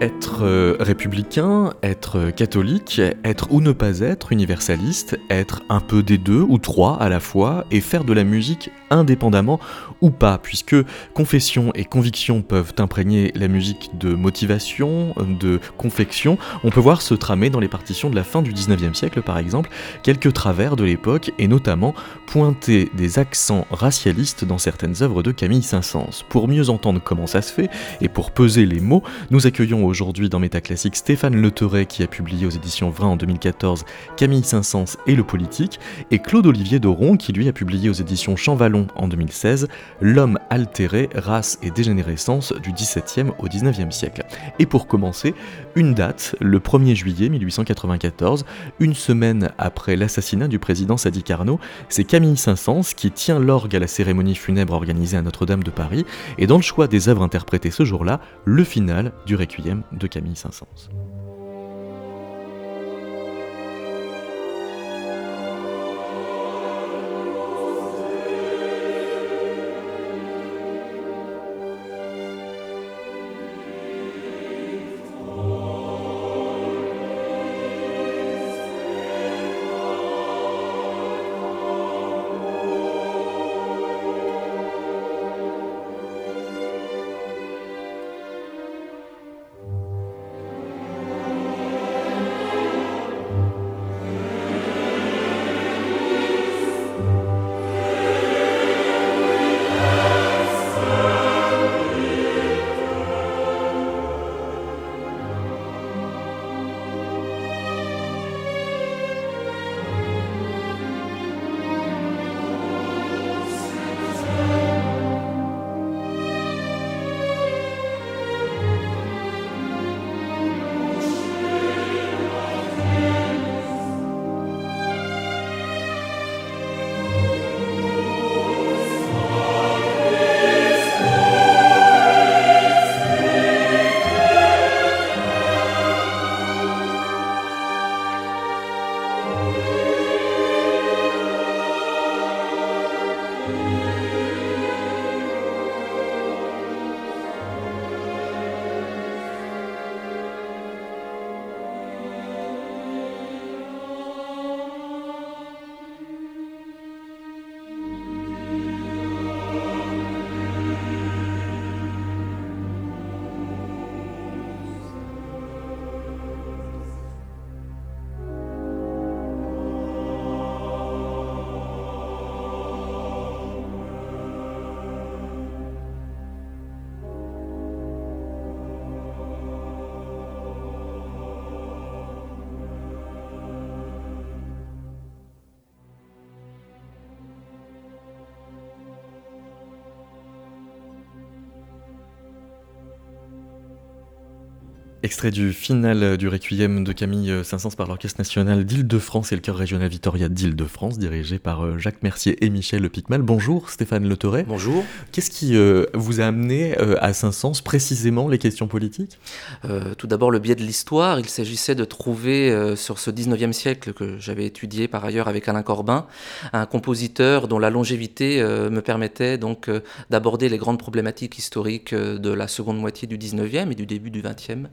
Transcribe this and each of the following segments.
Être euh, républicain, être catholique, être ou ne pas être universaliste, être un peu des deux ou trois à la fois et faire de la musique indépendamment ou pas, puisque confession et conviction peuvent imprégner la musique de motivation, de confection. On peut voir se tramer dans les partitions de la fin du 19e siècle par exemple quelques travers de l'époque et notamment pointer des accents racialistes dans certaines œuvres de Camille Saint-Saëns. Pour mieux entendre comment ça se fait et pour peser les mots, nous accueillons aujourd'hui dans Métaclassique Stéphane Le qui a publié aux éditions Vrin en 2014 Camille Saint-Saëns et le politique, et Claude Olivier Doron qui lui a publié aux éditions Champvallon en 2016 L'homme altéré, race et dégénérescence du XVIIe au XIXe siècle. Et pour commencer, une date, le 1er juillet 1894, une semaine après l'assassinat du président Sadi Carnot, c'est Camille Saint-Saëns qui tient l'orgue à la cérémonie funèbre organisée à Notre-Dame de Paris, et dans le choix des œuvres interprétées ce jour-là, le final du Requiem de Camille Saint-Saëns. Extrait du final du Requiem de Camille Saint-Saëns par l'Orchestre national d'Île-de-France et le chœur régional Victoria d'Île-de-France, dirigé par euh, Jacques Mercier et Michel Picmal. Bonjour Stéphane Le Bonjour. Qu'est-ce qui euh, vous a amené euh, à Saint-Saëns précisément les questions politiques? Tout d'abord le biais de l'histoire. Il s'agissait de trouver sur ce 19e siècle que j'avais étudié par ailleurs avec Alain Corbin, un compositeur dont la longévité me permettait donc d'aborder les grandes problématiques historiques de la seconde moitié du 19e et du début du 20e.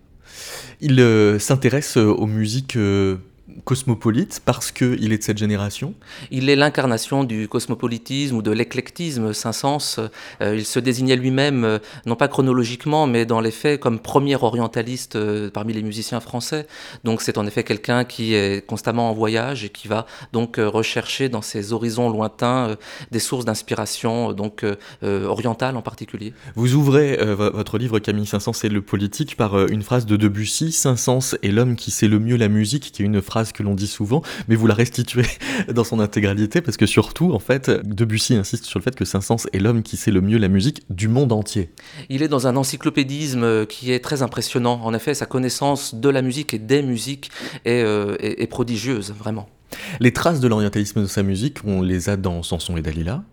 Il euh, s'intéresse euh, aux musiques euh, cosmopolite parce qu'il est de cette génération Il est l'incarnation du cosmopolitisme ou de l'éclectisme. Saint-Saëns, euh, il se désignait lui-même, euh, non pas chronologiquement, mais dans les faits, comme premier orientaliste euh, parmi les musiciens français. Donc c'est en effet quelqu'un qui est constamment en voyage et qui va donc rechercher dans ses horizons lointains des sources d'inspiration, donc orientales en particulier. Vous ouvrez votre livre Camille Saint-Saëns et le politique par une phrase de Debussy, Saint-Saëns est l'homme qui sait le mieux la musique, qui est une phrase que l'on dit souvent, mais vous la restituez dans son intégralité parce que surtout, en fait, Debussy insiste sur le fait que Saint-Saëns est l'homme qui sait le mieux la musique du monde entier. Il est dans un encyclopédisme euh, qui est très impressionnant. En effet, sa connaissance de la musique et des musiques est, euh, est prodigieuse, vraiment. Les traces de l'orientalisme de sa musique, on les a dans Samson et Dalila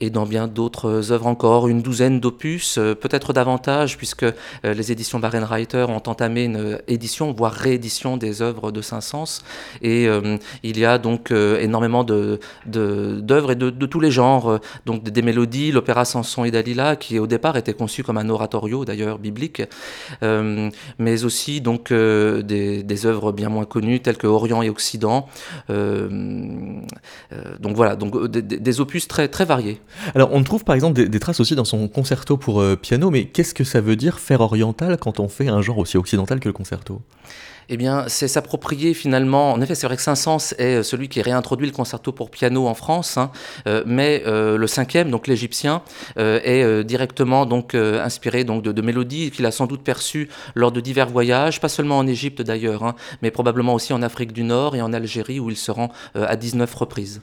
et dans bien d'autres œuvres encore, une douzaine d'opus, peut-être davantage, puisque les éditions Barenreiter ont entamé une édition, voire réédition des œuvres de Saint-Saëns. Et il y a donc énormément d'œuvres de, et de, de, tous les genres, donc des mélodies, l'opéra Samson et Dalila, qui au départ était conçu comme un oratorio d'ailleurs biblique, mais aussi donc des, des œuvres bien moins connues telles que Orient et Occident. Euh, euh, donc voilà, donc euh, des, opus très, très variés. Alors on trouve par exemple des, traces aussi dans son concerto pour piano, mais qu'est-ce que ça veut dire faire oriental quand on fait un genre aussi occidental que le concerto? Eh bien, c'est s'approprier finalement. En effet, c'est vrai que Saint-Saëns est celui qui réintroduit le concerto pour piano en France, hein, mais le cinquième, donc l'égyptien, est directement donc inspiré donc de, mélodies qu'il a sans doute perçues lors de divers voyages, pas seulement en Égypte d'ailleurs, hein, mais probablement aussi en Afrique du Nord et en Algérie où il se rend à 19 reprises.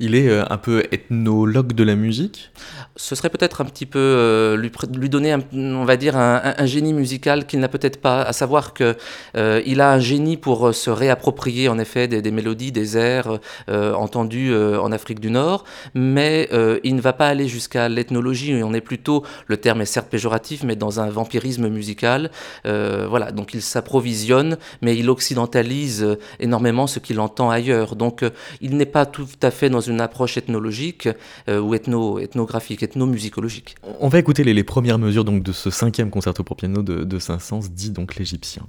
Il est euh, un peu ethnologue de la musique Ce serait peut-être un petit peu euh, lui, donner, on va dire, un, génie musical qu'il n'a peut-être pas, à savoir qu'il euh, a un génie pour se réapproprier en effet des, mélodies, des airs entendus en Afrique du Nord, mais il ne va pas aller jusqu'à l'ethnologie, on est plutôt, le terme est certes péjoratif, mais dans un vampirisme musical. voilà, donc il s'approvisionne, mais il occidentalise énormément ce qu'il entend ailleurs. Donc il n'est pas tout à fait dans une approche ethnologique euh, ou ethno, ethnographique, ethnomusicologique. On va écouter les, premières mesures donc, de ce cinquième concerto pour piano de, de Saint-Saëns, dit donc l'égyptien.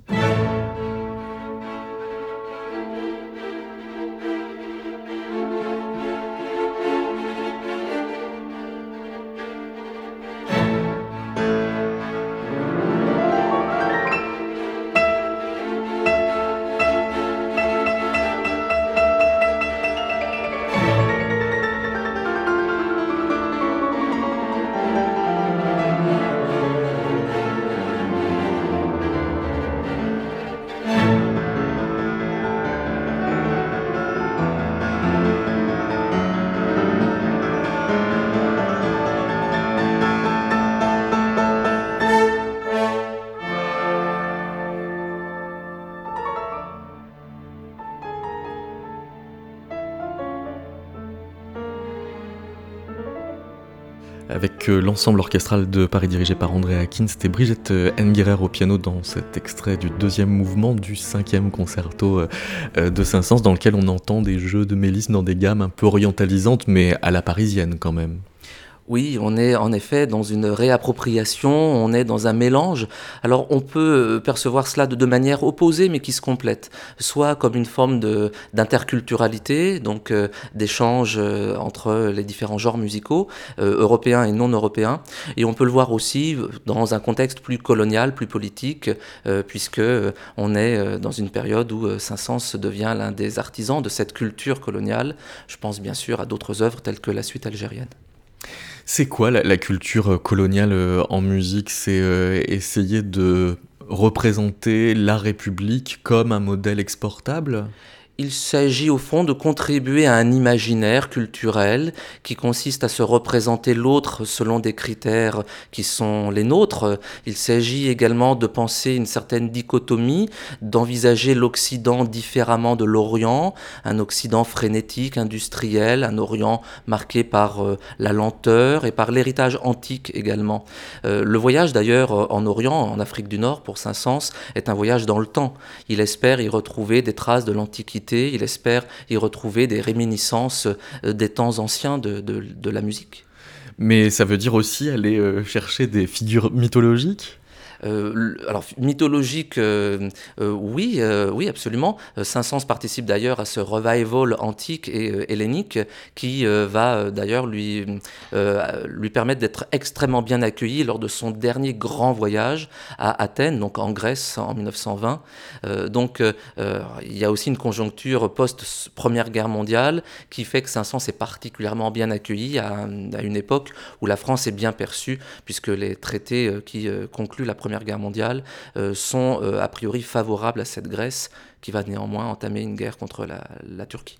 L'ensemble orchestral de Paris dirigé par André Akin. C'était Brigitte euh, Enguerrer au piano dans cet extrait du deuxième mouvement du cinquième concerto euh, de Saint-Saëns dans lequel on entend des jeux de mélisme dans des gammes un peu orientalisantes mais à la parisienne quand même. Oui, on est en effet dans une réappropriation, on est dans un mélange. Alors on peut euh, percevoir cela de deux manières opposées mais qui se complètent. Soit comme une forme d'interculturalité, donc euh, d'échange euh, entre les différents genres musicaux, européens et non européens. Et on peut le voir aussi dans un contexte plus colonial, plus politique, puisque on est dans une période où Saint-Saëns devient l'un des artisans de cette culture coloniale. Je pense bien sûr à d'autres œuvres telles que la suite algérienne. C'est quoi la, culture euh, coloniale euh, en musique? C'est euh, essayer de représenter la République comme un modèle exportable? Il s'agit au fond de contribuer à un imaginaire culturel qui consiste à se représenter l'autre selon des critères qui sont les nôtres. Il s'agit également de penser une certaine dichotomie, d'envisager l'Occident différemment de l'Orient, un Occident frénétique, industriel, un Orient marqué par euh, la lenteur et par l'héritage antique également. Euh, le voyage d'ailleurs en Orient, en Afrique du Nord, pour Saint-Saëns, est un voyage dans le temps. Il espère y retrouver des traces de l'Antiquité il espère y retrouver des réminiscences euh, des temps anciens de, la musique. Mais ça veut dire aussi aller euh, chercher des figures mythologiques? Alors mythologique, euh, euh, oui, oui, absolument. Saint-Saëns participe d'ailleurs à ce revival antique et hellénique qui va d'ailleurs lui, lui permettre d'être extrêmement bien accueilli lors de son dernier grand voyage à Athènes, donc en Grèce en 1920. donc il y a aussi une conjoncture post-Première Guerre mondiale qui fait que Saint-Saëns est particulièrement bien accueilli à, à, une époque où la France est bien perçue puisque les traités qui concluent la Première Première Guerre mondiale euh, sont euh, a priori favorables à cette Grèce qui va néanmoins entamer une guerre contre la, Turquie.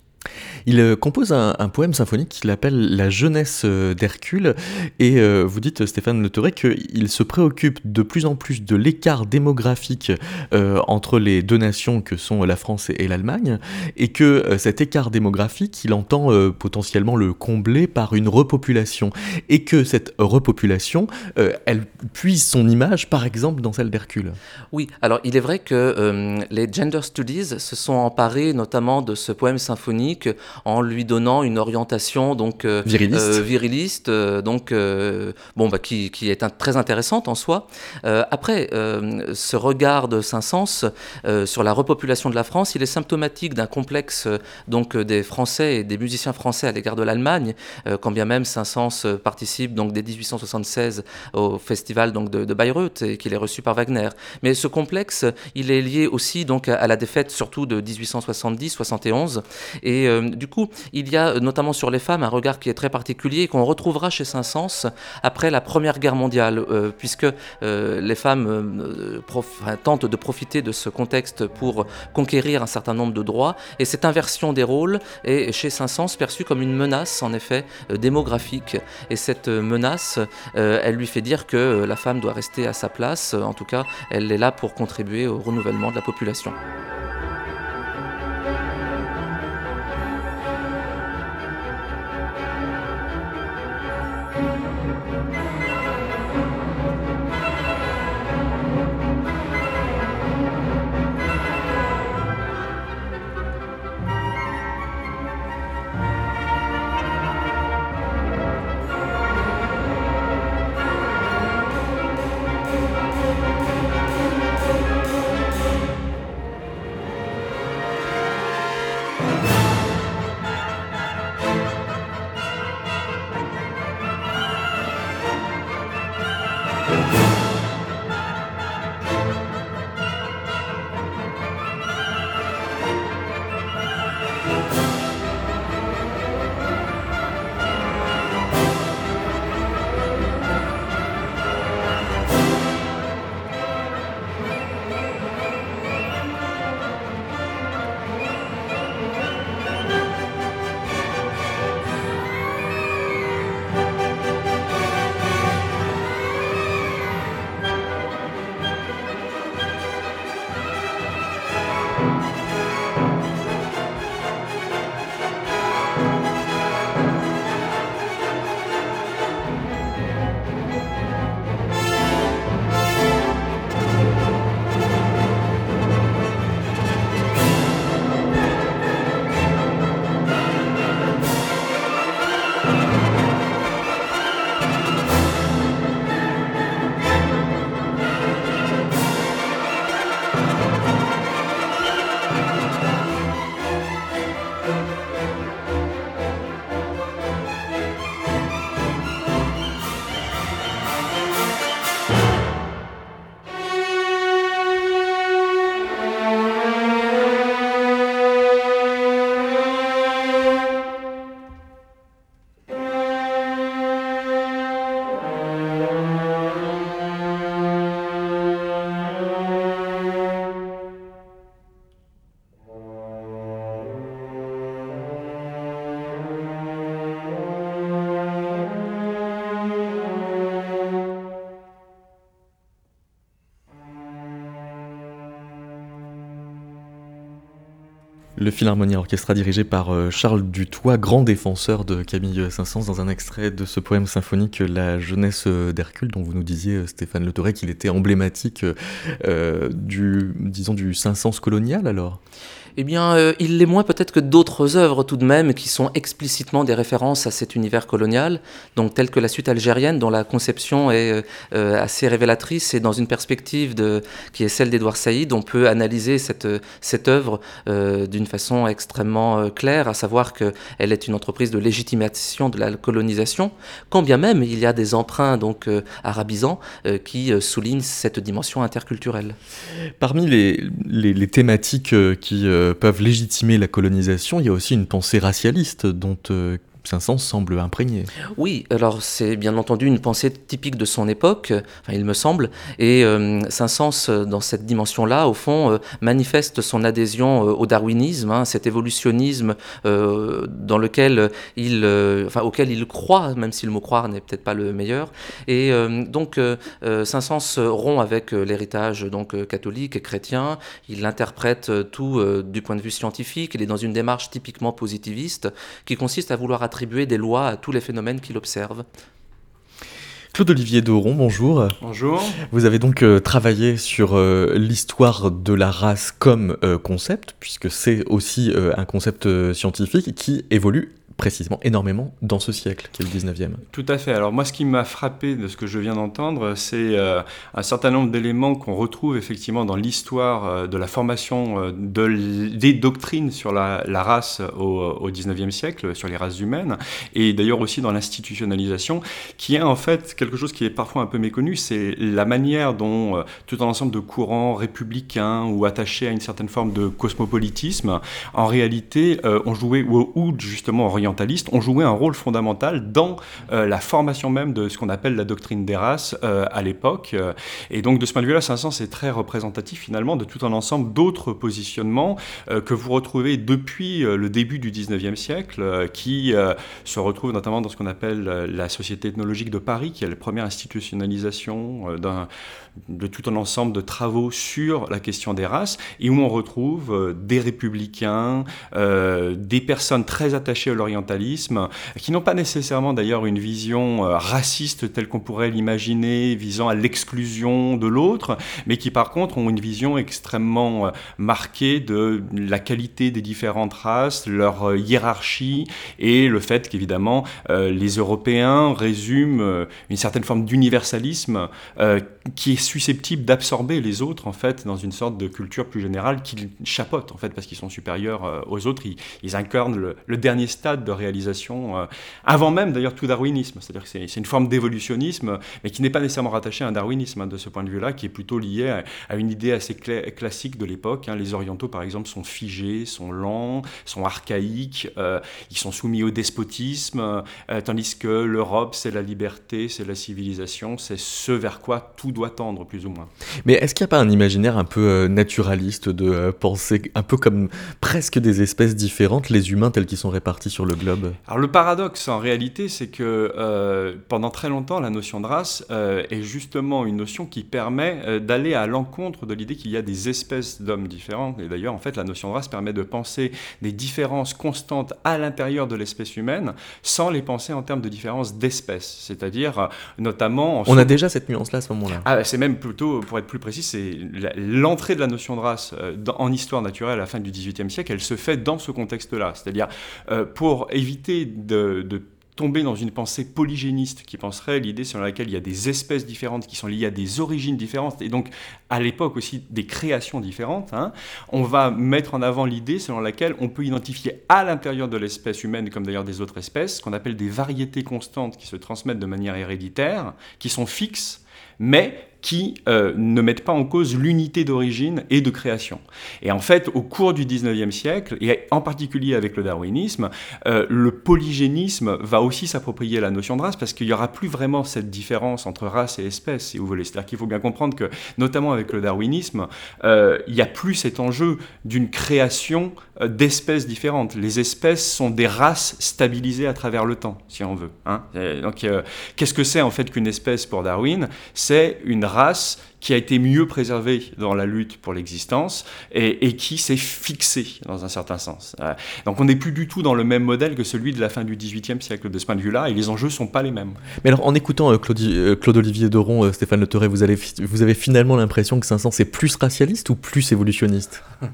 Il euh, compose un, poème symphonique qu'il appelle La jeunesse euh, d'Hercule, et euh, vous dites, Stéphane Le qu'il se préoccupe de plus en plus de l'écart démographique entre les deux nations que sont la France et, l'Allemagne, et que cet écart démographique, il entend potentiellement le combler par une repopulation, et que cette repopulation, elle puise son image, par exemple, dans celle d'Hercule. Oui, alors il est vrai que les Gender Studies se sont emparés notamment de ce poème symphonique en lui donnant une orientation donc euh, viriliste, euh, viriliste euh, donc bon bah, qui, qui est très intéressante en soi. après, ce regard de Saint-Saëns sur la repopulation de la France, il est symptomatique d'un complexe donc des Français et des musiciens français à l'égard de l'Allemagne, quand bien même Saint-Saëns participe donc dès 1876 au festival donc de, Bayreuth et qu'il est reçu par Wagner. Mais ce complexe, il est lié aussi donc à la défaite surtout de 1870-71 et du coup, il y a euh, notamment sur les femmes un regard qui est très particulier et qu'on retrouvera chez Saint-Saëns après la Première Guerre mondiale, euh, puisque euh, les femmes tentent de profiter de ce contexte pour conquérir un certain nombre de droits. Et cette inversion des rôles est chez Saint-Saëns perçue comme une menace, en effet, démographique. Et cette menace, elle lui fait dire que la femme doit rester à sa place. En tout cas, elle est là pour contribuer au renouvellement de la population. Le Philharmonia Orchestra dirigé par euh, Charles Dutoit, grand défenseur de Camille Saint-Saëns, dans un extrait de ce poème symphonique La jeunesse d'Hercule, dont vous nous disiez, euh, Stéphane Le qu'il était emblématique euh, du, du Saint-Saëns colonial alors? Eh bien, euh, il l'est moins peut-être que d'autres œuvres tout de même qui sont explicitement des références à cet univers colonial, donc telles que la suite algérienne, dont la conception est euh, euh, assez révélatrice et dans une perspective de, qui est celle d'Edouard Saïd, on peut analyser cette, cette œuvre d'une façon extrêmement claire, à savoir qu'elle est une entreprise de légitimation de la colonisation, quand bien même il y a des emprunts donc arabisants qui soulignent cette dimension interculturelle. Parmi les, les, les thématiques qui euh, peuvent légitimer la colonisation, il y a aussi une pensée racialiste dont euh, Saint-Saëns semble imprégné. Oui, alors c'est bien entendu une pensée typique de son époque, enfin, il me semble, et euh, Saint-Saëns, dans cette dimension-là, au fond, euh, manifeste son adhésion euh, au darwinisme, hein, cet évolutionnisme dans lequel il, enfin, auquel il croit, même si le mot croire n'est peut-être pas le meilleur. Et donc, Saint-Saëns rompt avec l'héritage donc catholique et chrétien. Il interprète tout du point de vue scientifique. Il est dans une démarche typiquement positiviste qui consiste à vouloir attribuer des lois à tous les phénomènes qu'il observe. Claude-Olivier Doron, bonjour. Bonjour. Vous avez donc euh, travaillé sur euh, l'histoire de la race comme euh, concept, puisque c'est aussi un concept scientifique qui évolue précisément énormément dans ce siècle, qui est le 19e. Tout à fait. Alors moi, ce qui m'a frappé de ce que je viens d'entendre, c'est euh, un certain nombre d'éléments qu'on retrouve effectivement dans l'histoire euh, de la formation euh, de, des doctrines sur la, race au, au, 19e siècle, sur les races humaines, et d'ailleurs aussi dans l'institutionnalisation, qui est en fait quelque chose qui est parfois un peu méconnu, c'est la manière dont tout un ensemble de courants républicains ou attachés à une certaine forme de cosmopolitisme, en réalité, ont joué, ou, ou justement orienté ont joué un rôle fondamental dans euh, la formation même de ce qu'on appelle la doctrine des races euh, à l'époque. Et donc de ce point de vue-là, Saint-Saëns est très représentatif finalement de tout un ensemble d'autres positionnements euh, que vous retrouvez depuis le début du 19e siècle, qui se retrouvent notamment dans ce qu'on appelle la Société ethnologique de Paris, qui est la première institutionnalisation de tout un ensemble de travaux sur la question des races, et où on retrouve euh, des républicains, euh, des personnes très attachées à l'orientalisme, qui n'ont pas nécessairement d'ailleurs une vision euh, raciste telle qu'on pourrait l'imaginer, visant à l'exclusion de l'autre, mais qui par contre ont une vision extrêmement marquée de la qualité des différentes races, leur hiérarchie, et le fait qu'évidemment les Européens résument une certaine forme d'universalisme qui est susceptibles d'absorber les autres en fait dans une sorte de culture plus générale qu'ils chapotent en fait parce qu'ils sont supérieurs euh, aux autres. Ils, incarnent le, dernier stade de réalisation euh, avant même d'ailleurs tout darwinisme. C'est-à-dire que c'est une forme d'évolutionnisme mais qui n'est pas nécessairement rattachée à un darwinisme hein, de ce point de vue-là, qui est plutôt lié à, une idée assez classique de l'époque. Hein. Les orientaux par exemple sont figés, sont lents, sont archaïques, euh, ils sont soumis au despotisme, tandis que l'Europe c'est la liberté, c'est la civilisation, c'est ce vers quoi tout doit tendre plus ou moins. Mais est-ce qu'il n'y a pas un imaginaire un peu euh, naturaliste de euh, penser un peu comme presque des espèces différentes, les humains tels qu'ils sont répartis sur le globe Alors le paradoxe en réalité, c'est que euh, pendant très longtemps, la notion de race est justement une notion qui permet d'aller à l'encontre de l'idée qu'il y a des espèces d'hommes différents. Et d'ailleurs, en fait, la notion de race permet de penser des différences constantes à l'intérieur de l'espèce humaine sans les penser en termes de différences d'espèces. C'est-à-dire, notamment... On a déjà cette nuance-là à ce moment-là. Ah, c'est même plutôt, pour être plus précis, c'est l'entrée de la notion de race euh, en histoire naturelle à la fin du XVIIIe siècle, elle se fait dans ce contexte-là. C'est-à-dire, euh, pour éviter de, tomber dans une pensée polygéniste qui penserait l'idée selon laquelle il y a des espèces différentes qui sont liées à des origines différentes et donc à l'époque aussi des créations différentes, hein, on va mettre en avant l'idée selon laquelle on peut identifier à l'intérieur de l'espèce humaine, comme d'ailleurs des autres espèces, ce qu'on appelle des variétés constantes qui se transmettent de manière héréditaire, qui sont fixes, mais qui euh, ne mettent pas en cause l'unité d'origine et de création. Et en fait, au cours du 19e siècle, et en particulier avec le darwinisme, euh, le polygénisme va aussi s'approprier la notion de race parce qu'il n'y aura plus vraiment cette différence entre race et espèce, si vous voulez. C'est-à-dire qu'il faut bien comprendre que, notamment avec le darwinisme, euh, il n'y a plus cet enjeu d'une création d'espèces différentes. Les espèces sont des races stabilisées à travers le temps, si on veut. Hein. donc, qu'est-ce que c'est en fait qu'une espèce pour Darwin? C'est une race qui a été mieux préservée dans la lutte pour l'existence et, qui s'est fixée dans un certain sens. Euh, donc on n'est plus du tout dans le même modèle que celui de la fin du XVIIIe siècle de ce point de vue-là et les enjeux ne sont pas les mêmes. Mais alors en écoutant euh, euh, Claude-Olivier Doron, Stéphane Le vous, avez, vous avez finalement l'impression que Saint-Saëns est plus racialiste ou plus évolutionniste?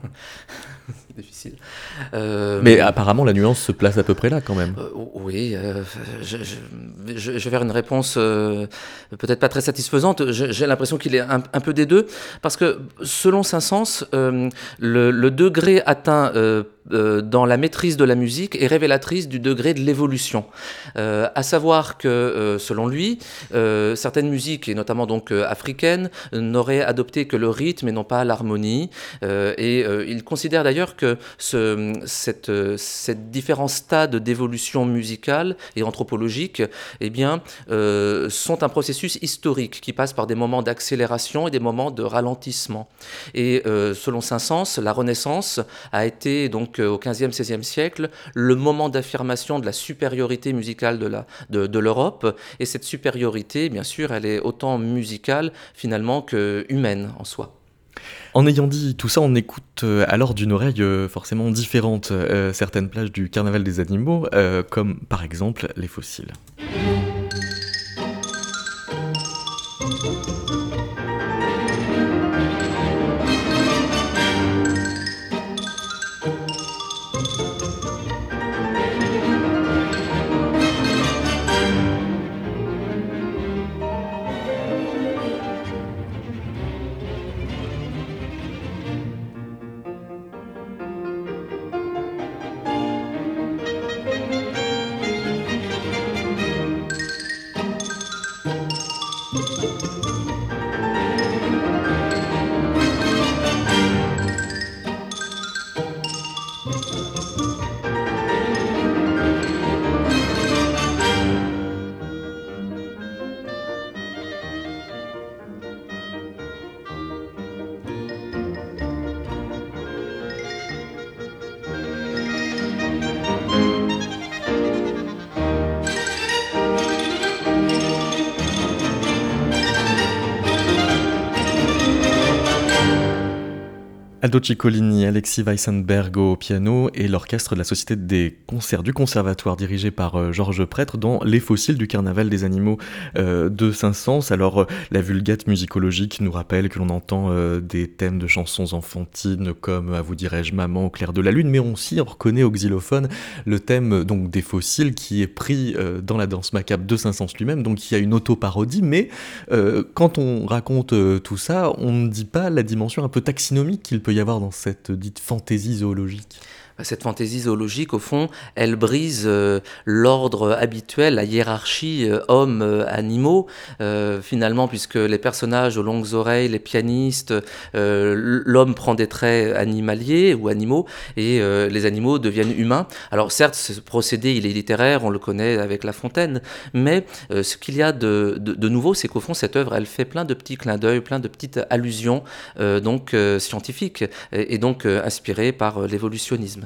difficile. Euh, mais apparemment, la nuance se place à peu près là quand même. Euh, oui, euh, je, je, vais faire une réponse peut-être pas très satisfaisante. J'ai l'impression qu'il est un, peu des deux, parce que selon Saint-Saëns, le, le, degré atteint dans la maîtrise de la musique est révélatrice du degré de l'évolution. Euh, à savoir que, euh, selon lui, certaines musiques, et notamment donc africaines, n'auraient adopté que le rythme et non pas l'harmonie. et il considère d'ailleurs que ce, cette, cette différents stades d'évolution musicale et anthropologique eh bien, sont un processus historique qui passe par des moments d'accélération et des moments de ralentissement. Et selon Saint-Saëns, la Renaissance a été donc au 15e, 16e siècle le moment d'affirmation de la supériorité musicale de l'Europe. De, de et cette supériorité, bien sûr, elle est autant musicale finalement que humaine en soi. En ayant dit tout ça, on écoute euh, alors d'une oreille euh, forcément différente euh, certaines plages du carnaval des animaux, comme par exemple les fossiles. Aldo Ciccolini, Alexis Weissenberg au piano et l'orchestre de la Société des concerts du Conservatoire dirigé par euh, Georges Prêtre dans Les fossiles du carnaval des animaux euh, de Saint-Saëns. Alors euh, la vulgate musicologique nous rappelle que l'on entend des thèmes de chansons enfantines comme À vous dirais-je maman au clair de la lune, mais on aussi reconnaît au xylophone le thème donc des fossiles qui est pris dans la danse macabre de Saint-Saëns lui-même, donc il y a une auto-parodie, mais quand on raconte tout ça, on ne dit pas la dimension un peu taxinomique qu'il peut y avoir dans cette dite fantaisie zoologique cette fantaisie zoologique, au fond, elle brise euh, l'ordre habituel, la hiérarchie euh, hommes-animaux, euh, finalement, puisque les personnages aux longues oreilles, les pianistes, l'homme prend des traits animaliers ou animaux, et les animaux deviennent humains. Alors certes, ce procédé, il est littéraire, on le connaît avec La Fontaine, mais ce qu'il y a de, de, nouveau, c'est qu'au fond, cette œuvre, elle fait plein de petits clins d'œil, plein de petites allusions donc scientifiques, et, et donc inspirées par l'évolutionnisme.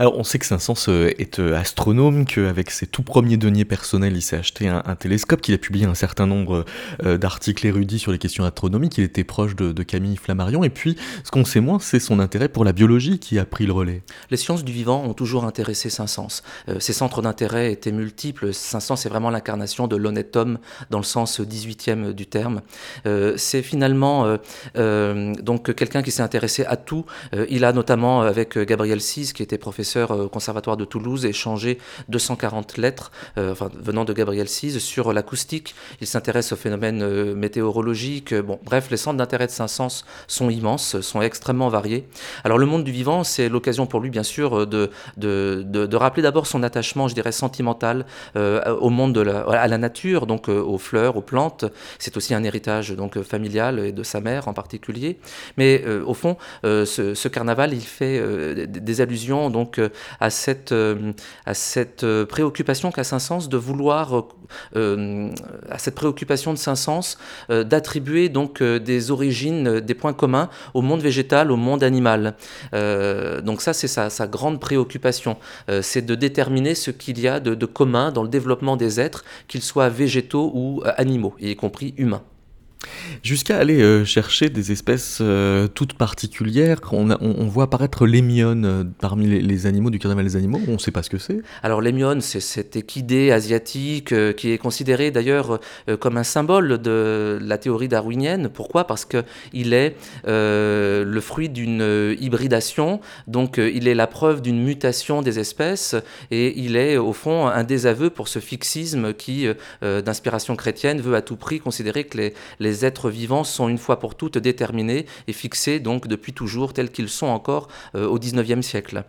Alors, on sait que Saint-Saëns euh, est euh, astronome, qu'avec ses tout premiers deniers personnels, il s'est acheté un, télescope, qu'il a publié un certain nombre euh, d'articles érudits sur les questions astronomiques, il était proche de, Camille Flammarion, et puis, ce qu'on sait moins, c'est son intérêt pour la biologie qui a pris le relais. Les sciences du vivant ont toujours intéressé Saint-Saëns. ses centres d'intérêt étaient multiples. Saint-Saëns est vraiment l'incarnation de l'honnête homme dans le sens 18e du terme. c'est finalement donc quelqu'un qui s'est intéressé à tout. il a notamment, avec Gabriel Sis, qui était professeur euh, au Conservatoire de Toulouse, échangé 240 lettres euh, venant de Gabriel Cise sur l'acoustique. Il s'intéresse aux phénomènes euh, météorologiques. Bon, bref, les centres d'intérêt de Saint-Saëns sont immenses, sont extrêmement variés. Alors le monde du vivant, c'est l'occasion pour lui, bien sûr, de, de, de, rappeler d'abord son attachement, je dirais, sentimental au monde de la, à la nature, donc aux fleurs, aux plantes. C'est aussi un héritage donc familial et de sa mère en particulier. Mais au fond, ce, ce, carnaval, il fait des allusions donc à cette, euh, euh, préoccupation qu'a Saint-Saëns de vouloir, euh, à cette préoccupation de Saint-Saëns d'attribuer donc des origines, des points communs au monde végétal, au monde animal. donc ça, c'est sa, sa, grande préoccupation, c'est de déterminer ce qu'il y a de commun dans le développement des êtres, qu'ils soient végétaux ou animaux, y compris humains. Jusqu'à aller euh, chercher des espèces euh, toutes particulières. On, voit apparaître l'émione euh, parmi les, animaux du carnaval des animaux. On ne sait pas ce que c'est. Alors l'émione, c'est cette équidée asiatique qui est considérée d'ailleurs comme un symbole de la théorie darwinienne. Pourquoi? Parce qu'il est le fruit d'une hybridation. Donc il est la preuve d'une mutation des espèces et il est au fond un désaveu pour ce fixisme qui, d'inspiration chrétienne, veut à tout prix considérer que les êtres vivants sont une fois pour toutes déterminés et fixés donc depuis toujours tels qu'ils sont encore au XIXe siècle.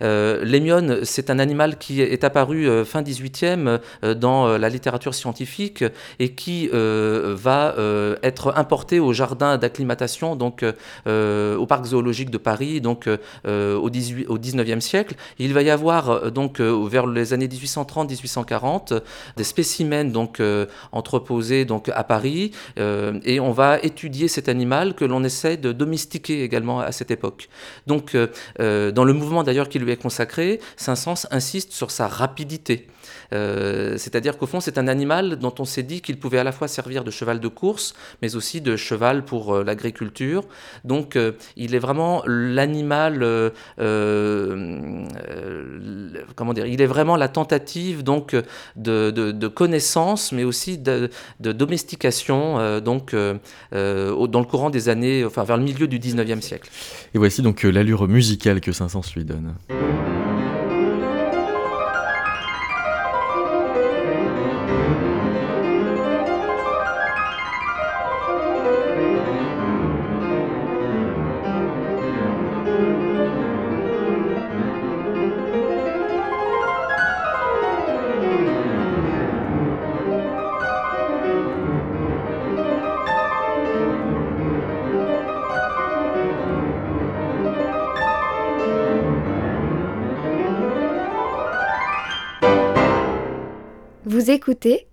L'émione, c'est un animal qui est apparu fin 18e dans la littérature scientifique et qui va être importé au jardin d'acclimatation, donc au parc zoologique de Paris, donc au, 18, au 19e siècle. Il va y avoir donc vers les années 1830-1840 des spécimens donc entreposés donc à Paris et on va étudier cet animal que l'on essaie de domestiquer également à cette époque. Donc dans le mouvement d'ailleurs qui lui est consacré, Saint-Saëns insiste sur sa rapidité. Euh, c'est-à-dire qu'au fond, c'est un animal dont on s'est dit qu'il pouvait à la fois servir de cheval de course, mais aussi de cheval pour euh, l'agriculture. Donc, euh, il est vraiment l'animal, comment dire, il est vraiment la tentative donc de, connaissance, mais aussi de, domestication, dans le courant des années, enfin vers le milieu du 19e siècle. Et voici donc l'allure musicale que Saint-Saëns lui donne. Écoutez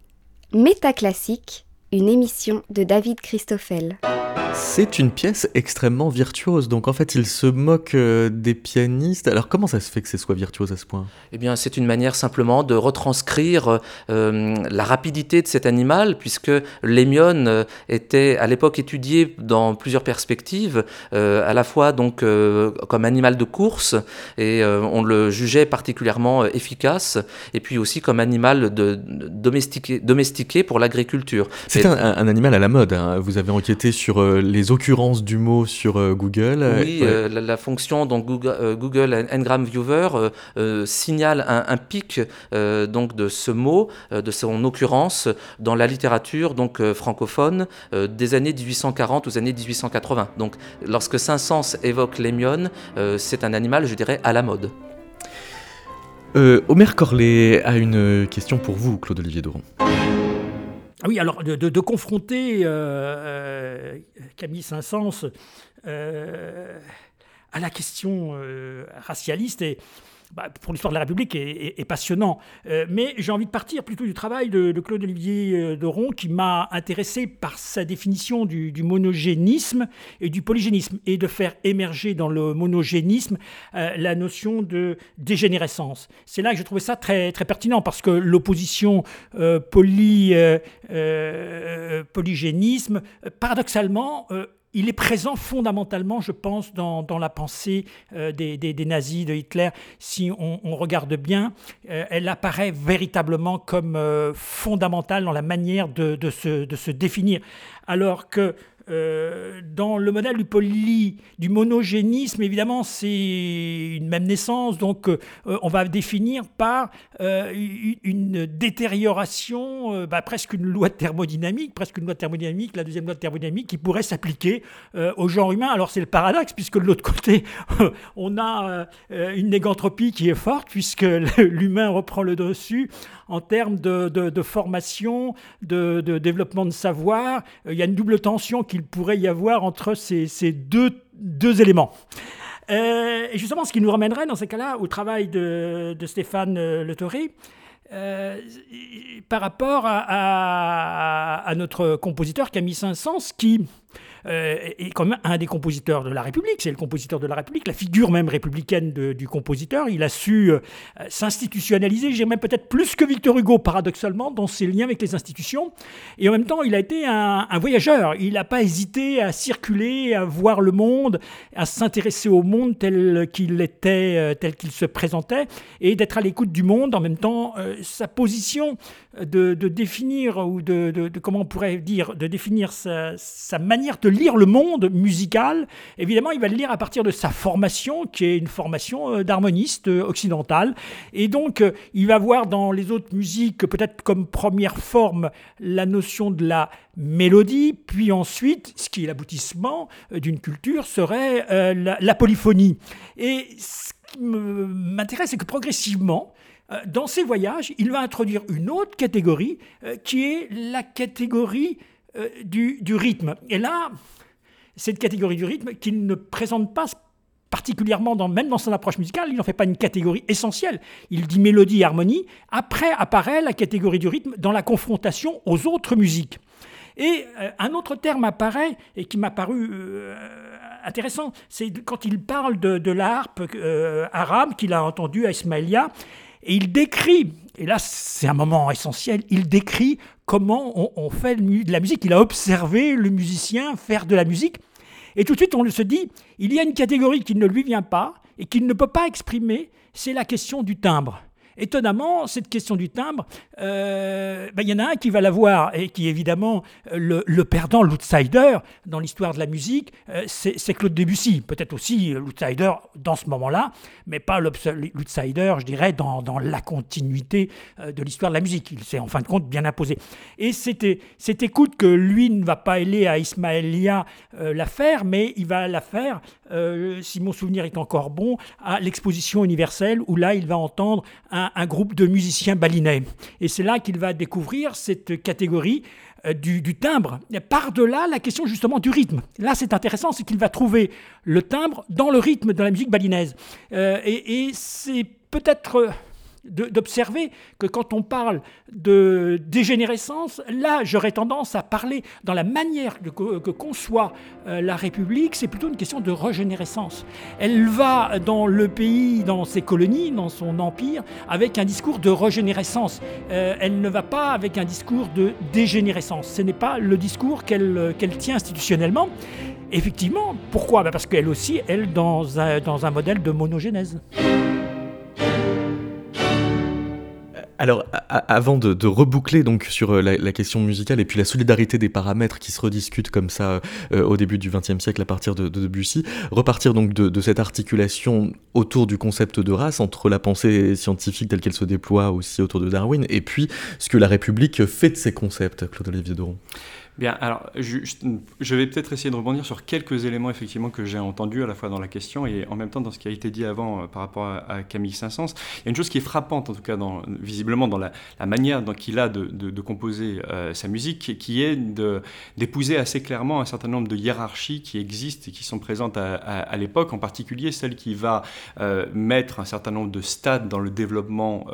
Métaclassique, une émission de David Christoffel. C'est une pièce extrêmement virtuose, donc en fait il se moque euh, des pianistes. Alors comment ça se fait que ce soit virtuose à ce point? Eh bien c'est une manière simplement de retranscrire euh, la rapidité de cet animal, puisque l'émione euh, était à l'époque étudié dans plusieurs perspectives, à la fois donc comme animal de course, et on le jugeait particulièrement efficace, et puis aussi comme animal de, domestiqué, domestiqué pour l'agriculture. C'est un, animal à la mode, hein. vous avez enquêté sur les occurrences du mot sur euh, Google. Oui, euh, la, fonction donc Google, euh, Google Ngram Viewer signale un, pic donc de ce mot, de son occurrence dans la littérature donc francophone des années 1840 aux années 1880. Donc, lorsque Saint-Saëns évoque l'émione, c'est un animal, je dirais, à la mode. Omer Corlet a une question pour vous, Claude-Olivier Doron. Ah oui, alors de, confronter euh, euh, Camille Saint-Saëns euh, à la question racialiste et bah, pour l'histoire de la République est, passionnant. Euh, mais j'ai envie de partir plutôt du travail de, Claude-Olivier euh, Doron, qui m'a intéressé par sa définition du, monogénisme et du polygénisme, et de faire émerger dans le monogénisme euh, la notion de dégénérescence. C'est là que je trouvais ça très, très pertinent, parce que l'opposition poly, polygénisme, paradoxalement, il est présent fondamentalement, je pense, dans, la pensée euh, des, nazis, de Hitler. Si on, regarde bien, euh, elle apparaît véritablement comme euh, fondamentale dans la manière de, se, de, se, définir. Alors que euh, dans le modèle du poly, du monogénisme, évidemment, c'est une même naissance, donc euh, on va définir par euh, une détérioration, bah, presque une loi thermodynamique, presque une loi thermodynamique, la deuxième loi thermodynamique, qui pourrait s'appliquer au genre humain. Alors c'est le paradoxe, puisque de l'autre côté, on a une négantropie qui est forte, puisque l'humain reprend le dessus en termes de, formation, de, développement de savoir. Il y a une double tension qu'il pourrait y avoir entre ces, deux, éléments. Euh, et justement, ce qui nous ramènerait dans ces cas-là au travail de, Stéphane euh, Le euh, par rapport à, notre compositeur Camille Saint-Saëns, qui euh, est quand même un des compositeurs de la République, c'est le compositeur de la République, la figure même républicaine du compositeur. Il a su euh, s'institutionnaliser, j'ai même peut-être plus que Victor Hugo, paradoxalement, dans ses liens avec les institutions. Et en même temps, il a été un, voyageur. Il n'a pas hésité à circuler, à voir le monde, à s'intéresser au monde tel qu'il était, euh, tel qu'il se présentait, et d'être à l'écoute du monde. En même temps, sa position de, définir, ou de, comment on pourrait dire, de définir sa manière de lire le monde musical, évidemment, il va le lire à partir de sa formation, qui est une formation euh, d'harmoniste euh, occidental. Et donc, euh, il va voir dans les autres musiques, peut-être comme première forme, la notion de la mélodie, puis ensuite, ce qui est l'aboutissement d'une culture, serait la, la, polyphonie. Et ce qui m'intéresse, c'est que progressivement, dans ses voyages, il va introduire une autre catégorie, qui est la catégorie du, du rythme. Et là, cette catégorie du rythme qu'il ne présente pas particulièrement, même dans son approche musicale, il n'en fait pas une catégorie essentielle. Il dit mélodie et harmonie. Après apparaît la catégorie du rythme dans la confrontation aux autres musiques. Et euh, un autre terme apparaît et qui m'a paru euh, intéressant, c'est quand il parle de, de la euh, arabe qu'il a entendue à Ismaïlia. Et il décrit, et là c'est un moment essentiel, il décrit comment on, fait de la musique. Il a observé le musicien faire de la musique et tout de suite, on se dit, il y a une catégorie qui ne lui vient pas et qu'il ne peut pas exprimer, c'est la question du timbre. Étonnamment, cette question du timbre, euh, ben, il y en a un qui va l'avoir et qui évidemment le, le perdant, l'outsider dans l'histoire de la musique, euh, c'est Claude Debussy. Peut-être aussi l'outsider dans ce moment-là, mais pas l'outsider, je dirais, dans, la continuité euh, de l'histoire de la musique. Il s'est en fin de compte bien imposé. Et c'était cette écoute que lui ne va pas aller à Ismaëlia la faire, mais il va la faire, si mon souvenir est encore bon, à l'exposition universelle où là il va entendre un un, groupe de musiciens balinais. Et c'est là qu'il va découvrir cette catégorie euh, du, timbre, par-delà la question justement du rythme. Là, c'est intéressant, c'est qu'il va trouver le timbre dans le rythme de la musique balinaise. Euh, et c'est peut-être d'observer que quand on parle de dégénérescence, là, j'aurais tendance à parler dans la manière que, conçoit euh, la République, c'est plutôt une question de régénérescence. Elle va dans le pays, dans ses colonies, dans son empire, avec un discours de régénérescence. Euh, elle ne va pas avec un discours de dégénérescence. Ce n'est pas le discours qu'elle tient institutionnellement. Effectivement, pourquoi? Ben Parce qu'elle aussi, elle, dans un, dans un modèle de monogénèse. Alors, avant de, reboucler donc sur euh, la, question musicale et puis la solidarité des paramètres qui se rediscutent comme ça euh, au début du XXe siècle à partir de, Debussy, repartir donc de, cette articulation autour du concept de race entre la pensée scientifique telle qu'elle se déploie aussi autour de Darwin et puis ce que la République fait de ces concepts, Claude-Olivier Doron. Bien, alors je, vais peut-être essayer de rebondir sur quelques éléments effectivement que j'ai entendus à la fois dans la question et en même temps dans ce qui a été dit avant euh, par rapport à, Camille Saint-Saëns. Il y a une chose qui est frappante en tout cas visiblement dans la, manière qu'il a de, composer euh, sa musique qui est d'épouser assez clairement un certain nombre de hiérarchies qui existent et qui sont présentes à, l'époque, en particulier celle qui va euh, mettre un certain nombre de stades dans le développement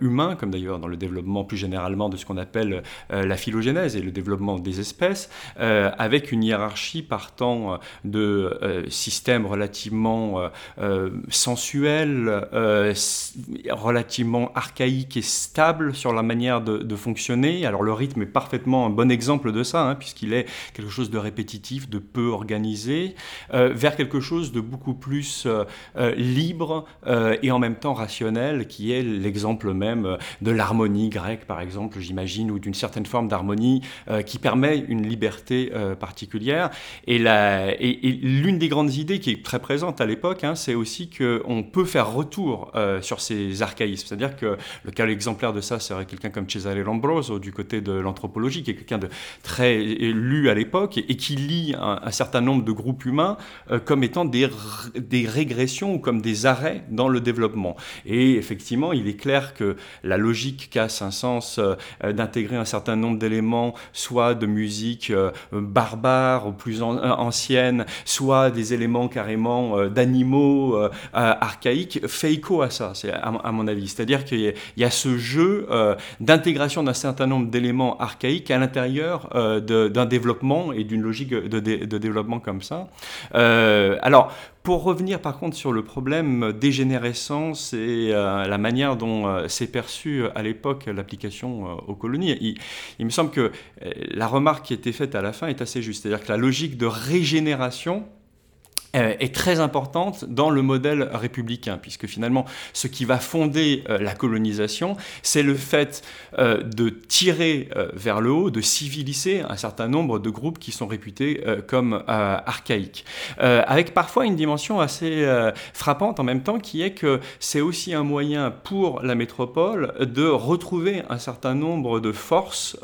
humain, comme d'ailleurs dans le développement plus généralement de ce qu'on appelle la phylogénèse et le développement des espèces, euh, avec une hiérarchie partant euh, de euh, systèmes relativement sensuels, relativement archaïques et stables sur la manière de, fonctionner. Alors le rythme est parfaitement un bon exemple de ça, hein, puisqu'il est quelque chose de répétitif, de peu organisé, vers quelque chose de beaucoup plus libre et en même temps rationnel, qui est l'exemple même de l'harmonie grecque, par exemple, j'imagine, ou d'une certaine forme d'harmonie qui permet une liberté euh, particulière. Et, l'une des grandes idées qui est très présente à l'époque, hein, c'est aussi qu'on peut faire retour euh, sur ces archaïsmes. C'est-à-dire que le cas exemplaire de ça serait quelqu'un comme Cesare Lombroso du côté de l'anthropologie, qui est quelqu'un de très lu à l'époque et, qui lit un, certain nombre de groupes humains euh, comme étant des, des régressions ou comme des arrêts dans le développement. Et effectivement, il est clair que la logique qu'a Saint-Sens d'intégrer un certain nombre d'éléments, soit de musique euh, barbare ou plus euh, ancienne, soit des éléments carrément euh, d'animaux archaïques, fait écho à ça, c'est à, mon avis. C'est-à-dire qu'il y, a ce jeu d'intégration d'un certain nombre d'éléments archaïques à l'intérieur d'un développement et d'une logique de, de, développement comme ça. alors, pour revenir par contre sur le problème dégénérescence et euh, la manière dont euh, s'est perçue à l'époque l'application euh, aux colonies, il, me semble que la remarque qui été faite à la fin est assez juste. C'est-à-dire que la logique de régénération euh, est très importante dans le modèle républicain, puisque finalement, ce qui va fonder euh, la colonisation, c'est le fait euh, de tirer vers le haut, de civiliser un certain nombre de groupes qui sont réputés comme archaïques, avec parfois une dimension assez frappante en même temps, qui est que c'est aussi un moyen pour la métropole de retrouver un certain nombre de forces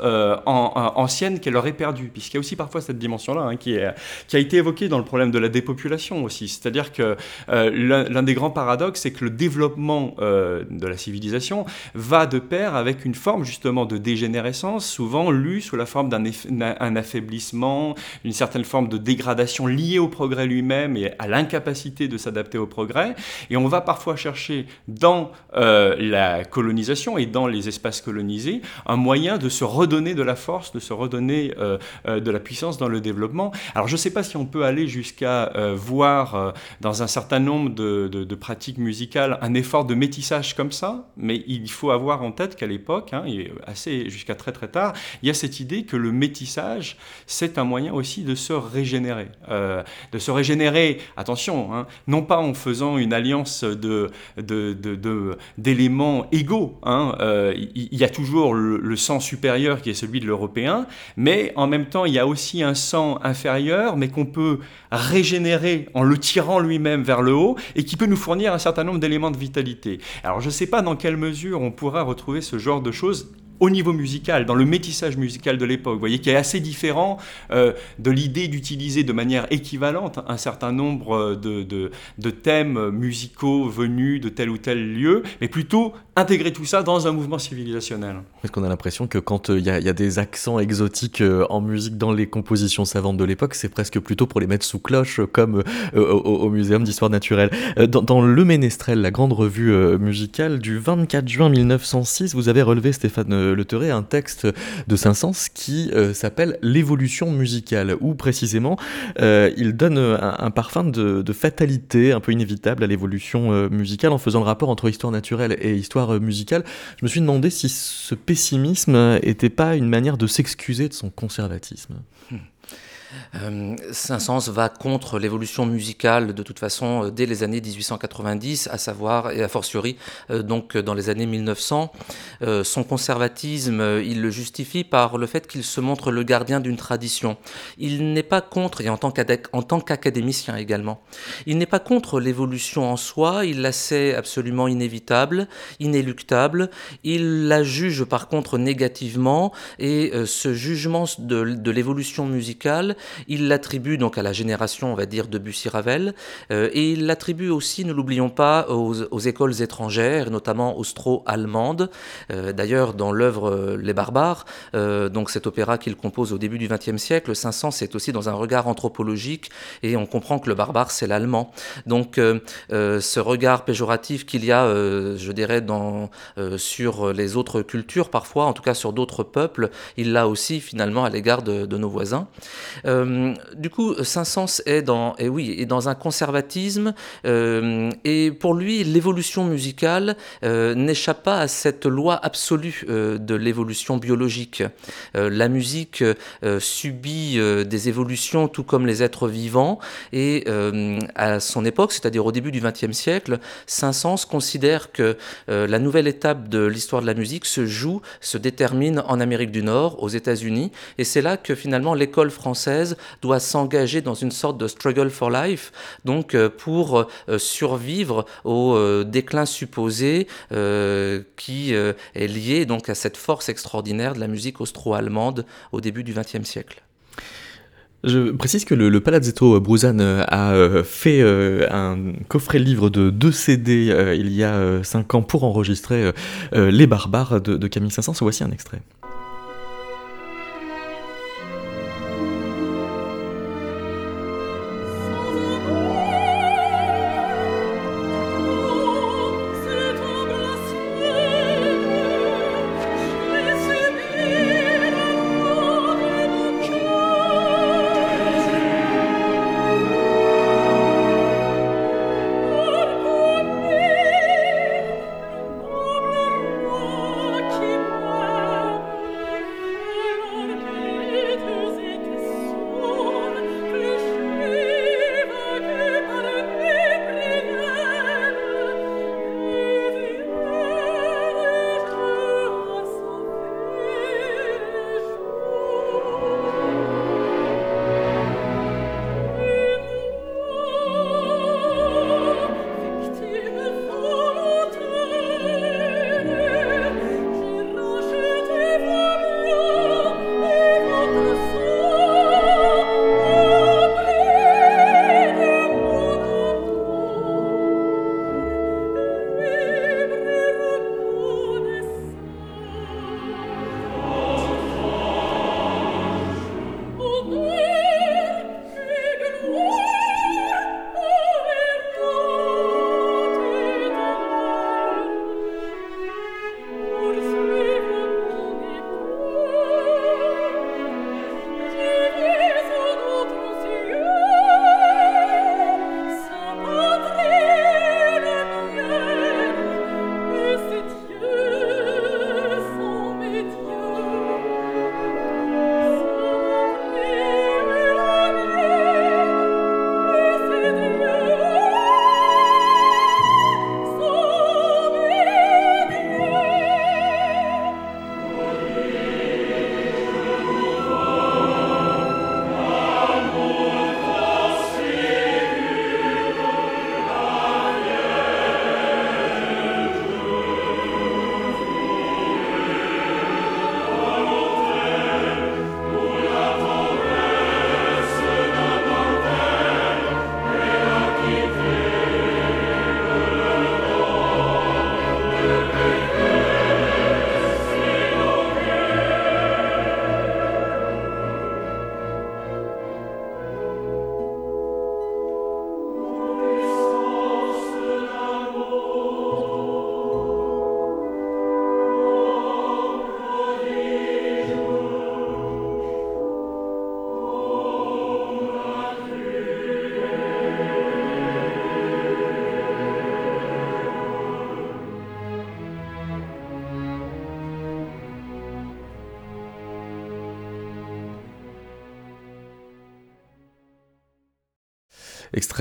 anciennes qu'elle aurait perdues, puisqu'il y a aussi parfois cette dimension-là hein, qui a été évoquée dans le problème de la dépopulation aussi. C'est-à-dire que euh, l'un des grands paradoxes, c'est que le développement euh, de la civilisation va de pair avec une forme justement de dégénérescence, souvent lue sous la forme d'un affaiblissement, une certaine forme de dégradation liée au progrès lui-même et à l'incapacité de s'adapter au progrès. Et on va parfois chercher dans euh, la colonisation et dans les espaces colonisés un moyen de se redonner de la force, de se redonner de la puissance dans le développement. Alors je ne sais pas si on peut aller jusqu'à voir euh, dans un certain nombre de, pratiques musicales un effort de métissage comme ça, mais il faut avoir en tête qu'à l'époque, hein, assez jusqu'à très très tard, il y a cette idée que le métissage, c'est un moyen aussi de se régénérer. Euh, de se régénérer, attention, hein, non pas en faisant une alliance d'éléments égaux. Hein, euh, il y, a toujours le, le sang supérieur qui est celui de l'européen, mais en même temps, il y a aussi un sang inférieur, mais qu'on peut régénérer en le tirant lui-même vers le haut et qui peut nous fournir un certain nombre d'éléments de vitalité. Alors je ne sais pas dans quelle mesure on pourra retrouver ce genre de choses au niveau musical, dans le métissage musical de l'époque, vous voyez, qui est assez différent euh, de l'idée d'utiliser de manière équivalente un certain nombre euh, de, de, thèmes musicaux venus de tel ou tel lieu, mais plutôt intégrer tout ça dans un mouvement civilisationnel. Est-ce qu'on a l'impression que quand euh, il y, a des accents exotiques en musique dans les compositions savantes de l'époque, c'est presque plutôt pour les mettre sous cloche, comme au, au, Muséum d'histoire naturelle. Dans, dans, Le Ménestrel, la grande revue musicale du 24 juin 1906, vous avez relevé, Stéphane le Terret un texte de Saint-Saëns qui euh, s'appelle L'évolution musicale, où précisément euh, il donne un, parfum de, fatalité un peu inévitable à l'évolution euh, musicale en faisant le rapport entre histoire naturelle et histoire musicale. Je me suis demandé si ce pessimisme n'était pas une manière de s'excuser de son conservatisme. Hmm. Euh, Saint-Saëns va contre l'évolution musicale de toute façon euh, dès les années 1890, à savoir et a fortiori euh, donc dans les années 1900. son conservatisme, il le justifie par le fait qu'il se montre le gardien d'une tradition. Il n'est pas contre, et en tant qu'académicien également, il n'est pas contre l'évolution en soi, il la sait absolument inévitable, inéluctable, il la juge par contre négativement, et ce jugement de, de l'évolution musicale, il l'attribue donc à la génération, on va dire, de Bussy-Ravel, euh, et il l'attribue aussi, ne l'oublions pas, aux, écoles étrangères, notamment austro-allemandes. Euh, d'ailleurs, dans l'œuvre euh, Les Barbares, donc cet opéra qu'il compose au début du XXe siècle, Saint-Saëns c'est aussi dans un regard anthropologique, et on comprend que le barbare, c'est l'allemand. Donc, ce regard péjoratif qu'il y a, je dirais, sur les autres cultures, parfois, en tout cas sur d'autres peuples, il l'a aussi finalement à l'égard de, nos voisins. Euh, du coup, Saint-Saëns est dans, et oui, est dans un conservatisme, euh, et pour lui, l'évolution musicale euh, n'échappe pas à cette loi absolue de l'évolution biologique. la musique subit des évolutions tout comme les êtres vivants, et à son époque, c'est-à-dire au début du XXe siècle, Saint-Saëns considère que la nouvelle étape de l'histoire de la musique se joue, se détermine en Amérique du Nord, aux États-Unis, et c'est là que finalement l'école française doit s'engager dans une sorte de struggle for life, donc euh, pour euh, survivre au euh, déclin supposé qui est lié donc à cette force extraordinaire de la musique austro-allemande au début du XXe siècle. Je précise que le, Palazzetto Bruzane a fait un coffret livre de deux CD il y a cinq ans pour enregistrer Les Barbares de, de Camille Saint-Saëns. Voici un extrait.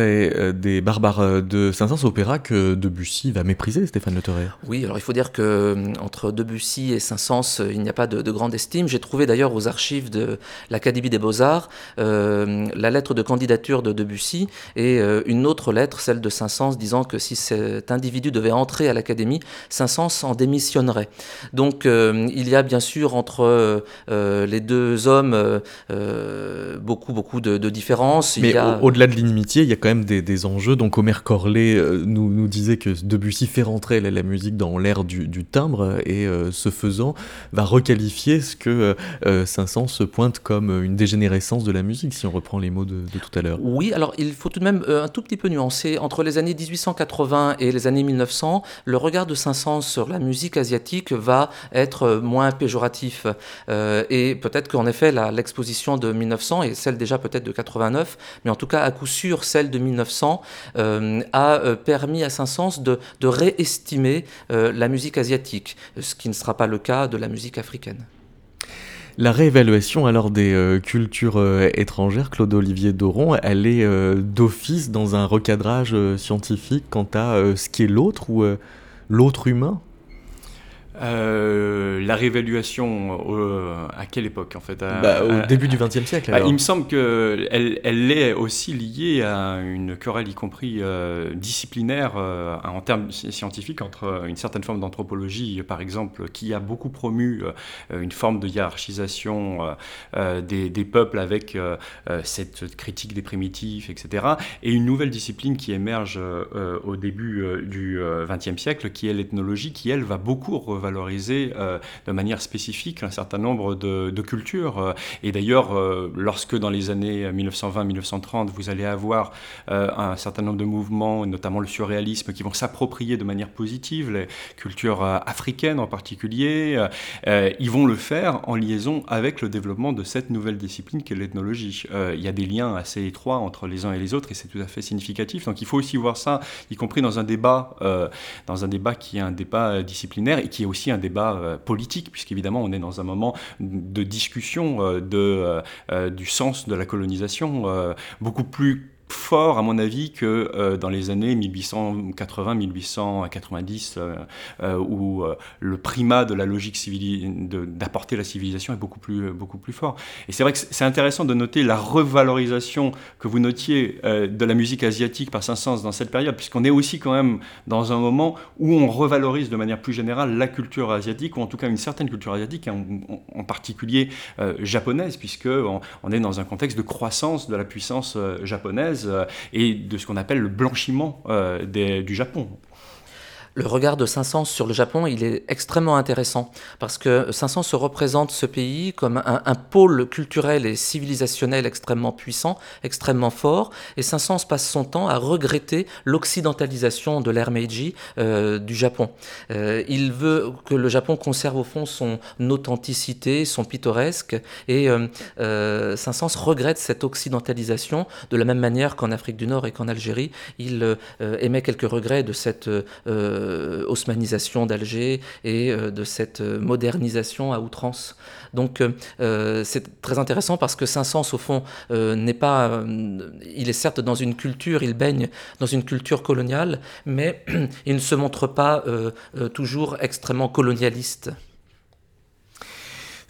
Euh, des Barbares euh, de Saint-Saëns, opéra que Debussy va mépriser, Stéphane Le. Oui, alors il faut dire que euh, entre Debussy et Saint-Saëns, il n'y a pas de, de grande estime. J'ai trouvé d'ailleurs aux archives de l'Académie des Beaux-Arts euh, la lettre de candidature de Debussy et euh, une autre lettre, celle de Saint-Saëns, disant que si cet individu devait entrer à l'Académie, Saint-Saëns en démissionnerait. Donc euh, il y a bien sûr entre euh, les deux hommes euh, beaucoup, beaucoup de, de différences. Mais a... au-delà de l'inimitié, il y a quand même des, des enjeux. Donc Omer Corlet euh, nous, nous disait que Debussy fait rentrer la, la musique dans l'ère du, du timbre et euh, ce faisant va requalifier ce que euh, euh, Saint-Saëns pointe comme une dégénérescence de la musique, si on reprend les mots de, tout à l'heure. Oui, alors il faut tout de même un tout petit peu nuancer. Entre les années 1880 et les années 1900, le regard de Saint-Saëns sur la musique asiatique va être moins péjoratif. Et peut-être qu'en effet, l'exposition de 1900 et celle déjà peut-être de 89, mais en tout cas à coup sûr celle de 1900, euh, a permis à Saint-Saëns de, réestimer la musique asiatique, ce qui ne sera pas le cas de la musique africaine. La réévaluation alors des euh, cultures euh, étrangères, Claude Olivier Doron, elle est euh, d'office dans un recadrage scientifique quant à ce qui est l'autre ou l'autre humain? Euh, la réévaluation euh, à quelle époque en fait? À- Bah, Au à- début du XXe siècle Bah, alors. il me semble qu'elle elle est aussi liée à une querelle, y compris euh, disciplinaire, euh, en termes sci- scientifiques, entre une certaine forme d'anthropologie, par exemple, qui a beaucoup promu une forme de hiérarchisation des, des peuples avec cette critique des primitifs, etc. Et une nouvelle discipline qui émerge au début du XXe siècle, qui est l'ethnologie, qui, elle, va beaucoup revaloriser euh, de manière spécifique un certain nombre de, cultures. Euh, Et d'ailleurs, euh, lorsque dans les années 1920-1930, vous allez avoir un certain nombre de mouvements, notamment le surréalisme, qui vont s'approprier de manière positive les cultures africaines en particulier, ils vont le faire en liaison avec le développement de cette nouvelle discipline qu'est l'ethnologie. Euh, il y a des liens assez étroits entre les uns et les autres et c'est tout à fait significatif. Donc il faut aussi voir ça, y compris dans un débat, dans un débat qui est un débat disciplinaire et qui est aussi un débat euh, politique, puisqu'évidemment on est dans un moment de discussion euh, de, euh, du sens de la colonisation beaucoup plus fort, à mon avis, que euh, dans les années 1880-1890, euh, euh, où le primat de la logique d'apporter la civilisation est beaucoup plus, beaucoup plus fort. Et c'est vrai que c'est intéressant de noter la revalorisation que vous notiez de la musique asiatique par Saint-Saëns dans cette période, puisqu'on est aussi quand même dans un moment où on revalorise de manière plus générale la culture asiatique, ou en tout cas une certaine culture asiatique, en, particulier japonaise, puisque on, on est dans un contexte de croissance de la puissance euh, euh, et de ce qu'on appelle le blanchiment euh, du Japon. Le regard de Saint-Saëns sur le Japon, il est extrêmement intéressant parce que Saint-Saëns se représente ce pays comme un, pôle culturel et civilisationnel extrêmement puissant, extrêmement fort, et Saint-Saëns passe son temps à regretter l'occidentalisation de l'ère Meiji euh, du Japon. Euh, il veut que le Japon conserve au fond son authenticité, son pittoresque, et euh, euh, Saint-Saëns regrette cette occidentalisation de la même manière qu'en Afrique du Nord et qu'en Algérie, il émet quelques regrets de cette haussmanisation d'Alger et euh, de cette euh, modernisation à outrance. Donc euh, euh, c'est très intéressant parce que Saint-Saëns, au fond, euh, n'est pas... euh, il est certes dans une culture, il baigne dans une culture coloniale, mais il ne se montre pas euh, euh, toujours extrêmement colonialiste.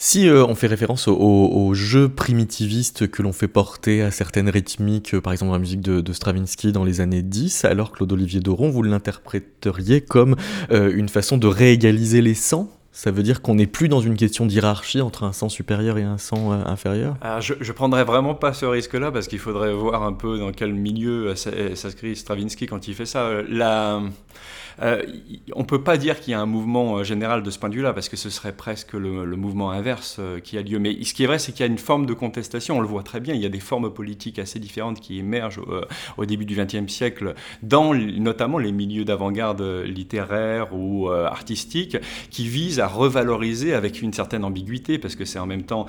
Si euh, on fait référence au, au- au jeu primitiviste que l'on fait porter à certaines rythmiques, euh, par exemple dans la musique de, Stravinsky dans les années 10, alors Claude-Olivier Doron, vous l'interpréteriez comme euh, une façon de réégaliser les sens? Ça veut dire qu'on n'est plus dans une question d'hierarchie entre un sens supérieur et un euh, inférieur? Alors, je, je prendrais vraiment pas ce risque-là parce qu'il faudrait voir un peu dans quel milieu s'inscrit Stravinsky quand il fait ça. La, euh, on peut pas dire qu'il y a un mouvement euh, général de ce point de vue-là parce que ce serait presque le, mouvement inverse euh, qui a lieu. Mais ce qui est vrai, c'est qu'il y a une forme de contestation. On le voit très bien. Il y a des formes politiques assez différentes qui émergent au début du XXe siècle, dans notamment les milieux d'avant-garde littéraires ou euh, artistiques, qui visent à revaloriser avec une certaine ambiguïté, parce que c'est en même temps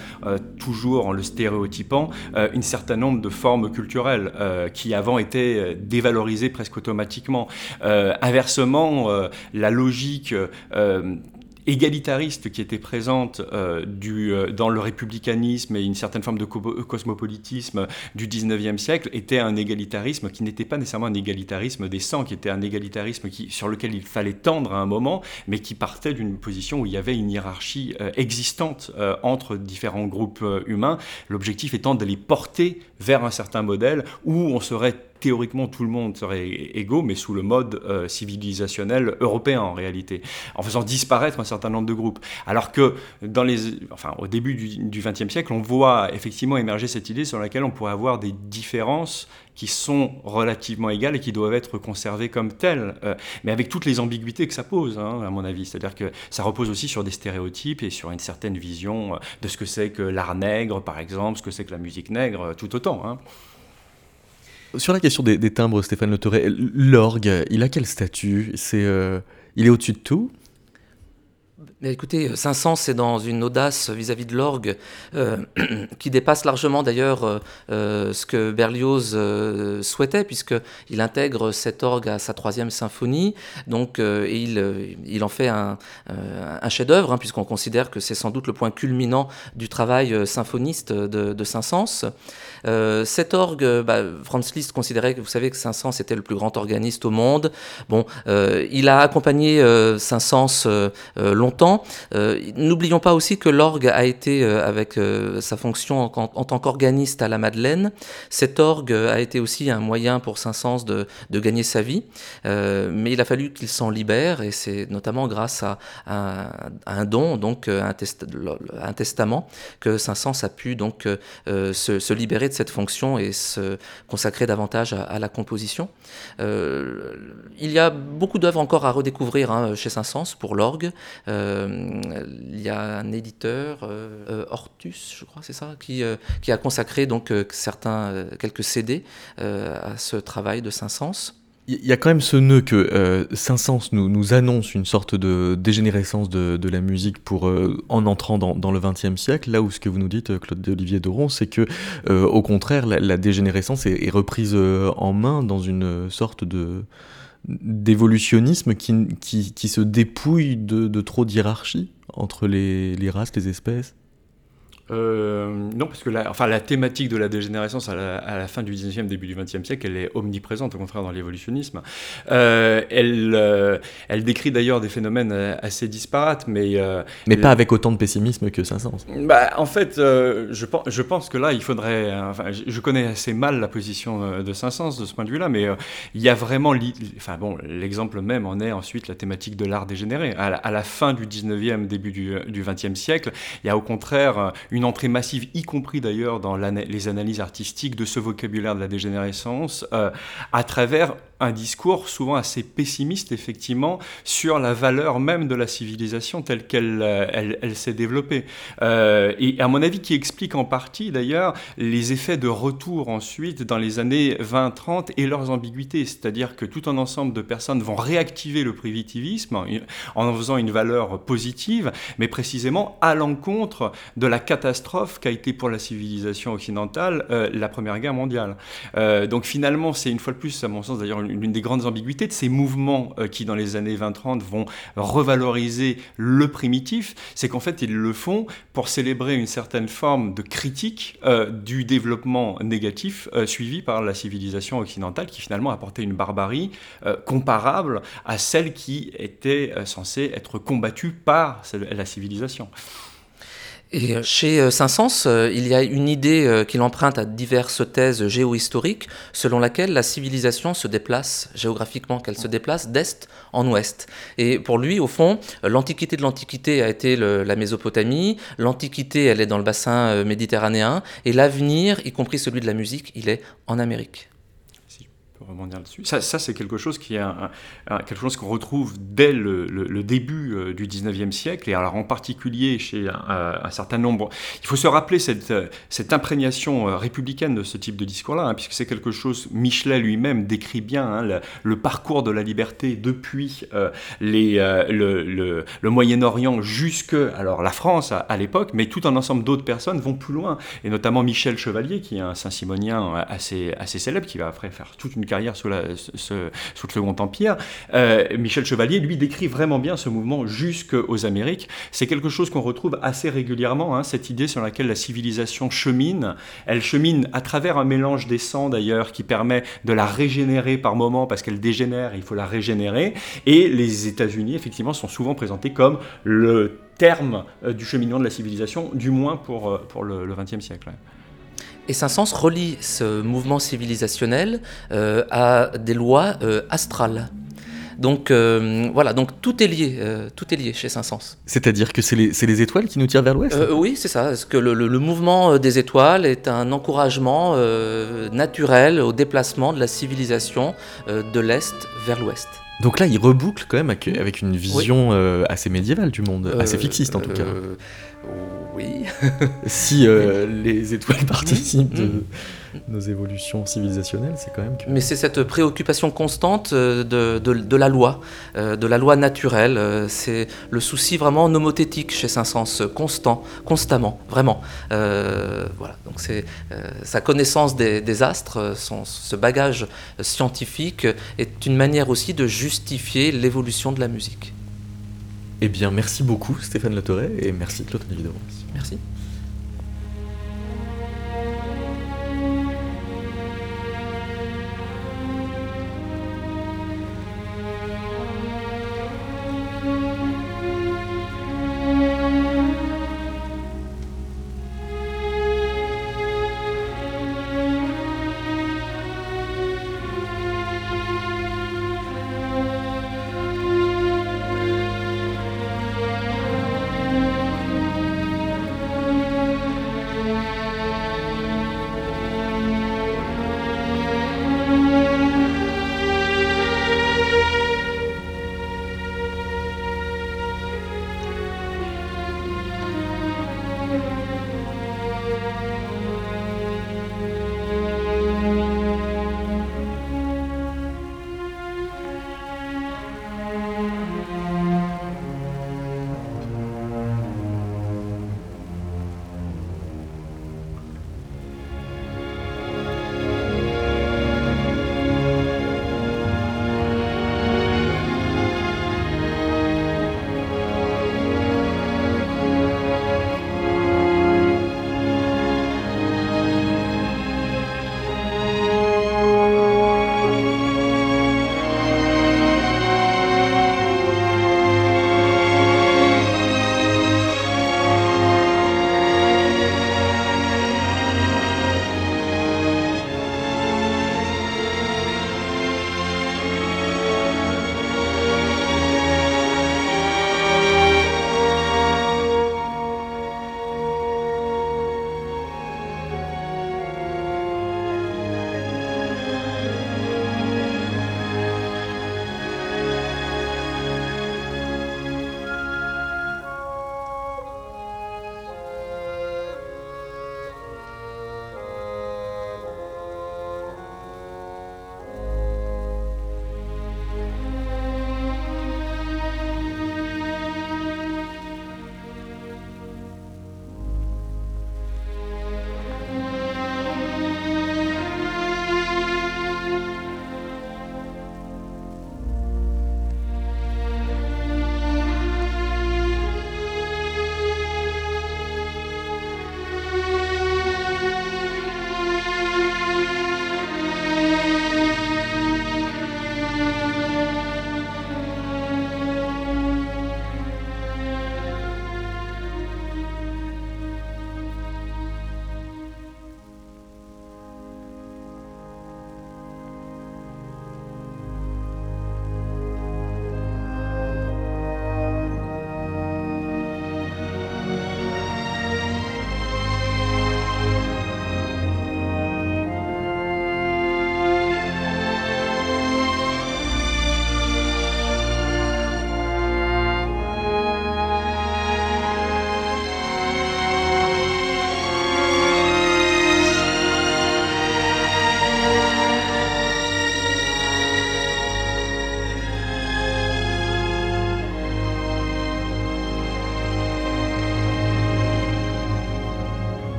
toujours en le stéréotypant, une certain nombre de formes culturelles qui avant étaient dévalorisées presque automatiquement. Inversement, euh, la logique euh, égalitariste qui était présente euh, dans le républicanisme et une certaine forme de cosmopolitisme du 19e siècle était un égalitarisme qui n'était pas nécessairement un égalitarisme des sangs, qui était un égalitarisme sur lequel il fallait tendre à un moment, mais qui partait d'une position où il y avait une hiérarchie existante entre différents groupes humains, l'objectif étant de les porter vers un certain modèle où on serait théoriquement tout le monde serait égaux, mais sous le mode euh, civilisationnel européen en réalité, en faisant disparaître un certain nombre de groupes. Alors que au début du XXe siècle, on voit effectivement émerger cette idée sur laquelle on pourrait avoir des différences qui sont relativement égales et qui doivent être conservées comme telles, euh, mais avec toutes les ambiguïtés que ça pose, hein, à mon avis. C'est-à-dire que ça repose aussi sur des stéréotypes et sur une certaine vision euh, de ce que c'est que l'art nègre, par exemple, ce que c'est que la musique nègre, tout autant. Hein. Sur la question des, timbres, Stéphane Le l'orgue, il a quel statut? C'est, euh, Il est au-dessus de tout? Écoutez, Saint-Saëns, c'est dans une audace vis-à-vis de l'orgue euh, qui dépasse largement d'ailleurs euh, euh, ce que Berlioz souhaitait, puisqu'il intègre cet orgue à sa troisième symphonie, donc, et il, en fait un, un chef-d'œuvre, hein, puisqu'on considère que c'est sans doute le point culminant du travail symphoniste de, de Saint-Saëns. cet orgue, bah, Franz Liszt considérait que vous savez que Saint-Saëns était le plus grand organiste au monde. Bon, il a accompagné Saint-Saëns longtemps euh, n'oublions pas aussi que l'orgue a été, euh, avec euh, sa fonction en, tant qu'organiste à la Madeleine, cet orgue a été aussi un moyen pour Saint-Saëns de, gagner sa vie, mais il a fallu qu'il s'en libère, et c'est notamment grâce à, un don, donc un, testament, que Saint-Saëns a pu se, libérer de cette fonction et se consacrer davantage à, la composition. il y a beaucoup d'œuvres encore à redécouvrir hein, chez Saint-Saëns pour l'orgue. Il y a un éditeur, euh, euh, Hortus, je crois, c'est ça, qui, qui a consacré donc certains, quelques CD à ce travail de Saint-Saëns. Il y a quand même ce nœud que Saint-Saëns nous, annonce une sorte de dégénérescence de, la musique pour, en entrant dans, le XXe siècle, là où ce que vous nous dites, Claude Olivier Doron, c'est que, au contraire, la, dégénérescence est reprise en main dans une sorte de, d'évolutionnisme qui, qui, qui, se dépouille de, de trop d'hierarchie entre les, les races, les espèces? Euh, non, parce que la, enfin, la thématique de la dégénérescence à la, fin du 19e, début du 20e siècle, elle est omniprésente, au contraire, dans l'évolutionnisme. Euh, elle, euh, elle décrit d'ailleurs des phénomènes assez disparates, mais... mais pas avec autant de pessimisme que Saint-Saëns. Bah, en fait, je, pense, je pense que là, il faudrait... Enfin, je connais assez mal la position de Saint-Saëns de ce point de vue-là, mais il y a vraiment... Enfin bon, l'exemple même en est ensuite la thématique de l'art dégénéré. À la, à la, fin du 19e, début du, du 20e siècle, il y a au contraire une une entrée massive, y compris d'ailleurs dans les analyses artistiques de ce vocabulaire de la dégénérescence, euh, à travers un discours souvent assez pessimiste, effectivement, sur la valeur même de la civilisation telle qu'elle euh, s'est développée. Euh, et à mon avis, qui explique en partie, d'ailleurs, les effets de retour ensuite dans les années 20-30 et leurs ambiguïtés. C'est-à-dire que tout un ensemble de personnes vont réactiver le primitivisme en en faisant une valeur positive, mais précisément à l'encontre de la catastrophe qu'a été pour la civilisation occidentale euh, la Première Guerre mondiale. donc finalement, c'est une fois de plus, à mon sens d'ailleurs, l'une des grandes ambiguïtés de ces mouvements euh, qui, dans les années 20-30, vont revaloriser le primitif, c'est qu'en fait, ils le font pour célébrer une certaine forme de critique euh, du développement négatif euh, suivi par la civilisation occidentale, qui finalement apportait une barbarie comparable à celle qui était censée être combattue par la civilisation. Et euh, chez euh, Saint-Saëns, euh, il y a une idée qu'il emprunte à diverses thèses géohistoriques, selon laquelle la civilisation se déplace géographiquement, qu'elle se déplace d'est en ouest. Et pour lui, au fond, l'antiquité de l'antiquité a été la Mésopotamie, l'antiquité, elle est dans le bassin méditerranéen, et l'avenir, y compris celui de la musique, il est en Amérique rebondir dessus. Ça, c'est quelque chose qu'on retrouve dès le, début euh, du 19e siècle, et alors en particulier chez un, certain nombre. Il faut se rappeler cette, cette imprégnation euh, républicaine de ce type de discours-là, hein, puisque c'est quelque chose, Michelet lui-même décrit bien hein, le, parcours de la liberté depuis euh, le, Moyen-Orient jusque alors la France à, l'époque, mais tout un ensemble d'autres personnes vont plus loin, et notamment Michel Chevalier, qui est un Saint-Simonien assez, assez célèbre, qui va après faire toute une carrière sous, le Second Empire. Michel Chevalier, lui, décrit vraiment bien ce mouvement jusqu'aux Amériques. C'est quelque chose qu'on retrouve assez régulièrement, hein, cette idée sur laquelle la civilisation chemine. Elle chemine à travers un mélange des sangs d'ailleurs qui permet de la régénérer par moments parce qu'elle dégénère, il faut la régénérer. Et les États-Unis, effectivement, sont souvent présentés comme le terme euh, du cheminement de la civilisation, du moins pour, euh, pour le XXe siècle. Et Saint-Saëns relie ce mouvement civilisationnel euh, à des lois astrales. Donc voilà, donc tout est lié, tout est lié chez Saint-Saëns. C'est-à-dire que c'est les, les, étoiles qui nous tirent vers l'ouest? Oui, c'est ça. Parce que le, le, mouvement des étoiles est un encouragement naturel au déplacement de la civilisation de l'est vers l'ouest. Donc là, il reboucle quand même avec, une vision euh, assez médiévale du monde, euh, assez fixiste en tout cas. Euh, oui. si les étoiles participent de, mm nos évolutions civilisationnelles, c'est quand même Mais c'est cette préoccupation constante euh, de, de, la loi, euh, de la loi naturelle. Euh, c'est le souci vraiment nomothétique chez Saint-Saëns, constant, constamment, vraiment. voilà, donc c'est sa connaissance des, astres, son, ce bagage scientifique est une manière aussi de justifier l'évolution de la musique. Eh bien, merci beaucoup Stéphane Latoré et merci Claude Évidemment. Merci.